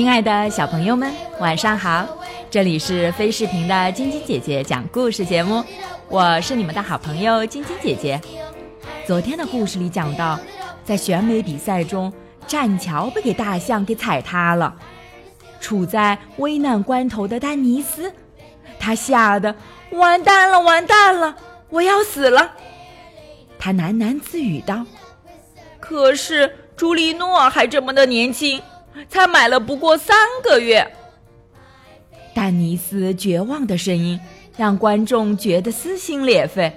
亲爱的小朋友们，晚上好！这里是飞视频的晶晶姐姐讲故事节目，我是你们的好朋友晶晶姐姐。昨天的故事里讲到，在选美比赛中，栈桥被给大象给踩塌了。处在危难关头的丹尼斯，他吓得完蛋了，完蛋了，我要死了！他喃喃自语道：“可是朱莉诺还这么的年轻。”才买了不过三个月。丹尼斯绝望的声音让观众觉得撕心裂肺，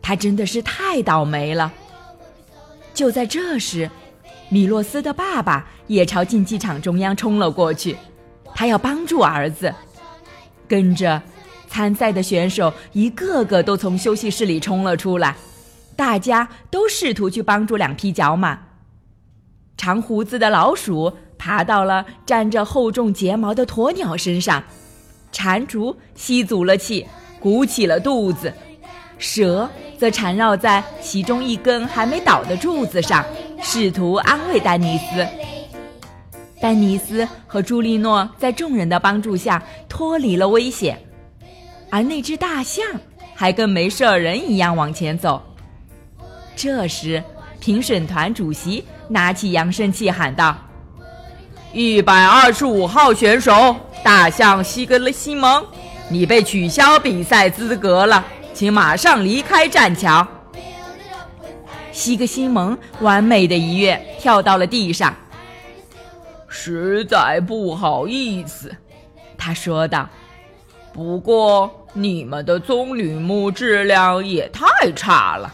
他真的是太倒霉了。就在这时，米洛斯的爸爸也朝竞技场中央冲了过去，他要帮助儿子。跟着，参赛的选手一个个都从休息室里冲了出来，大家都试图去帮助两匹角马。长胡子的老鼠。爬到了沾着厚重睫毛的鸵鸟身上，蟾蜍吸足了气，鼓起了肚子，蛇则缠绕在其中一根还没倒的柱子上，试图安慰丹尼斯。丹尼斯和朱莉诺在众人的帮助下脱离了危险，而那只大象还跟没事人一样往前走。这时，评审团主席拿起扬声器喊道。一百二十五号选手大象西格勒西蒙，你被取消比赛资格了，请马上离开栈桥。西格西蒙完美的一跃，跳到了地上。实在不好意思，他说道。不过你们的棕榈木质量也太差了。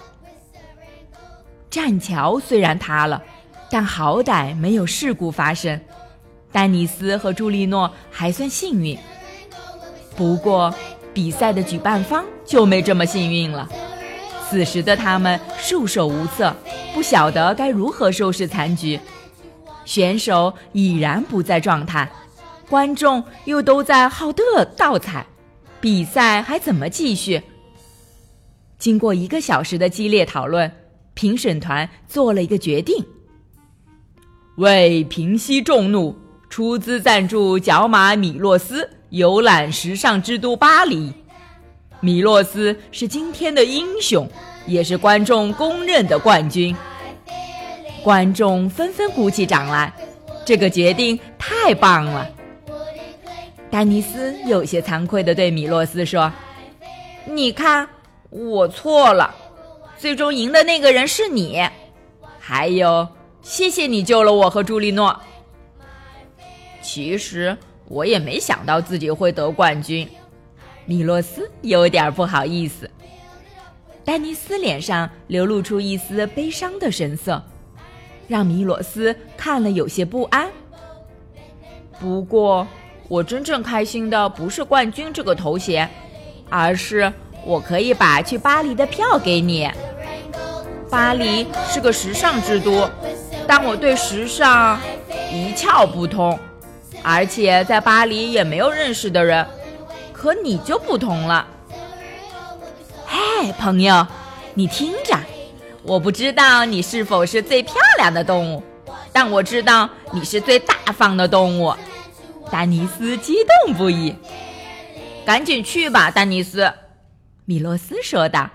栈桥虽然塌了，但好歹没有事故发生。丹尼斯和朱莉诺还算幸运，不过比赛的举办方就没这么幸运了。此时的他们束手无策，不晓得该如何收拾残局。选手已然不在状态，观众又都在好的倒彩，比赛还怎么继续？经过一个小时的激烈讨论，评审团做了一个决定：为平息众怒。出资赞助角马米洛斯游览时尚之都巴黎。米洛斯是今天的英雄，也是观众公认的冠军。观众纷纷鼓起掌来，这个决定太棒了。丹尼斯有些惭愧地对米洛斯说：“你看，我错了，最终赢的那个人是你。还有，谢谢你救了我和朱莉诺。”其实我也没想到自己会得冠军，米洛斯有点不好意思。丹尼斯脸上流露出一丝悲伤的神色，让米洛斯看了有些不安。不过，我真正开心的不是冠军这个头衔，而是我可以把去巴黎的票给你。巴黎是个时尚之都，但我对时尚一窍不通。而且在巴黎也没有认识的人，可你就不同了。嘿，朋友，你听着，我不知道你是否是最漂亮的动物，但我知道你是最大方的动物。丹尼斯激动不已，赶紧去吧，丹尼斯。米洛斯说道：“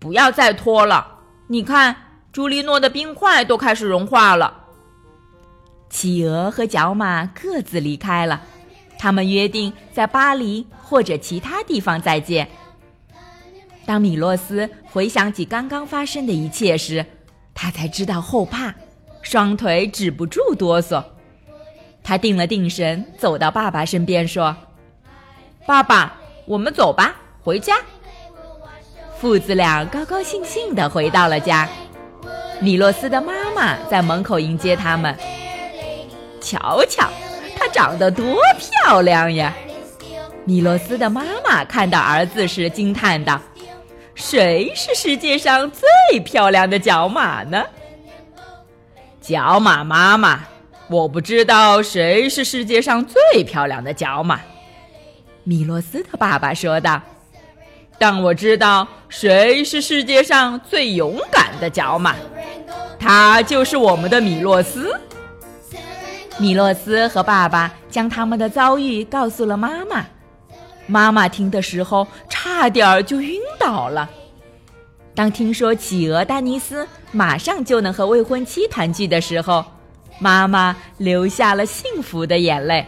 不要再拖了，你看，朱莉诺的冰块都开始融化了。”企鹅和角马各自离开了，他们约定在巴黎或者其他地方再见。当米洛斯回想起刚刚发生的一切时，他才知道后怕，双腿止不住哆嗦。他定了定神，走到爸爸身边说：“爸爸，我们走吧，回家。”父子俩高高兴兴地回到了家。米洛斯的妈妈在门口迎接他们。瞧瞧，她长得多漂亮呀！米洛斯的妈妈看到儿子时惊叹道：“谁是世界上最漂亮的角马呢？”角马妈妈，我不知道谁是世界上最漂亮的角马。米洛斯的爸爸说道：“但我知道谁是世界上最勇敢的角马，他就是我们的米洛斯。”米洛斯和爸爸将他们的遭遇告诉了妈妈。妈妈听的时候差点就晕倒了。当听说企鹅丹尼斯马上就能和未婚妻团聚的时候，妈妈流下了幸福的眼泪。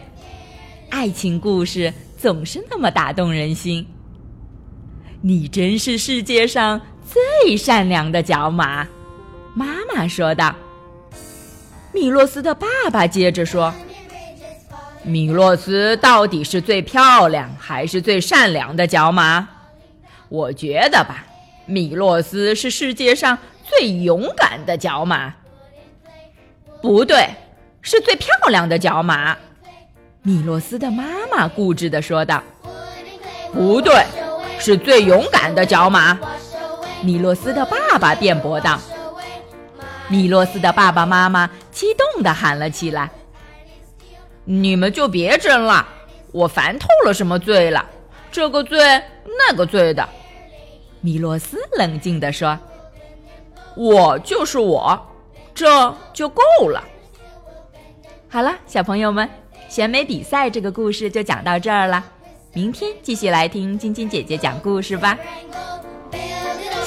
爱情故事总是那么打动人心。你真是世界上最善良的角马，妈妈说道。米洛斯的爸爸接着说：“米洛斯到底是最漂亮还是最善良的角马？我觉得吧。”米洛斯是世界上最勇敢的角马。不对，是最漂亮的角马。米洛斯的妈妈固执地说道：“不对，是最勇敢的角马。”米洛斯的爸爸辩驳道。米洛斯的爸爸妈妈激动地喊了起来：“你们就别争了！我烦透了什么罪了，这个罪那个罪的。”米洛斯冷静地说：“我就是我，这就够了。”好了，小朋友们，选美比赛这个故事就讲到这儿了。明天继续来听晶晶姐姐讲故事吧。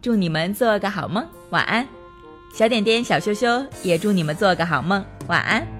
祝你们做个好梦，晚安。小点点、小羞羞也祝你们做个好梦，晚安。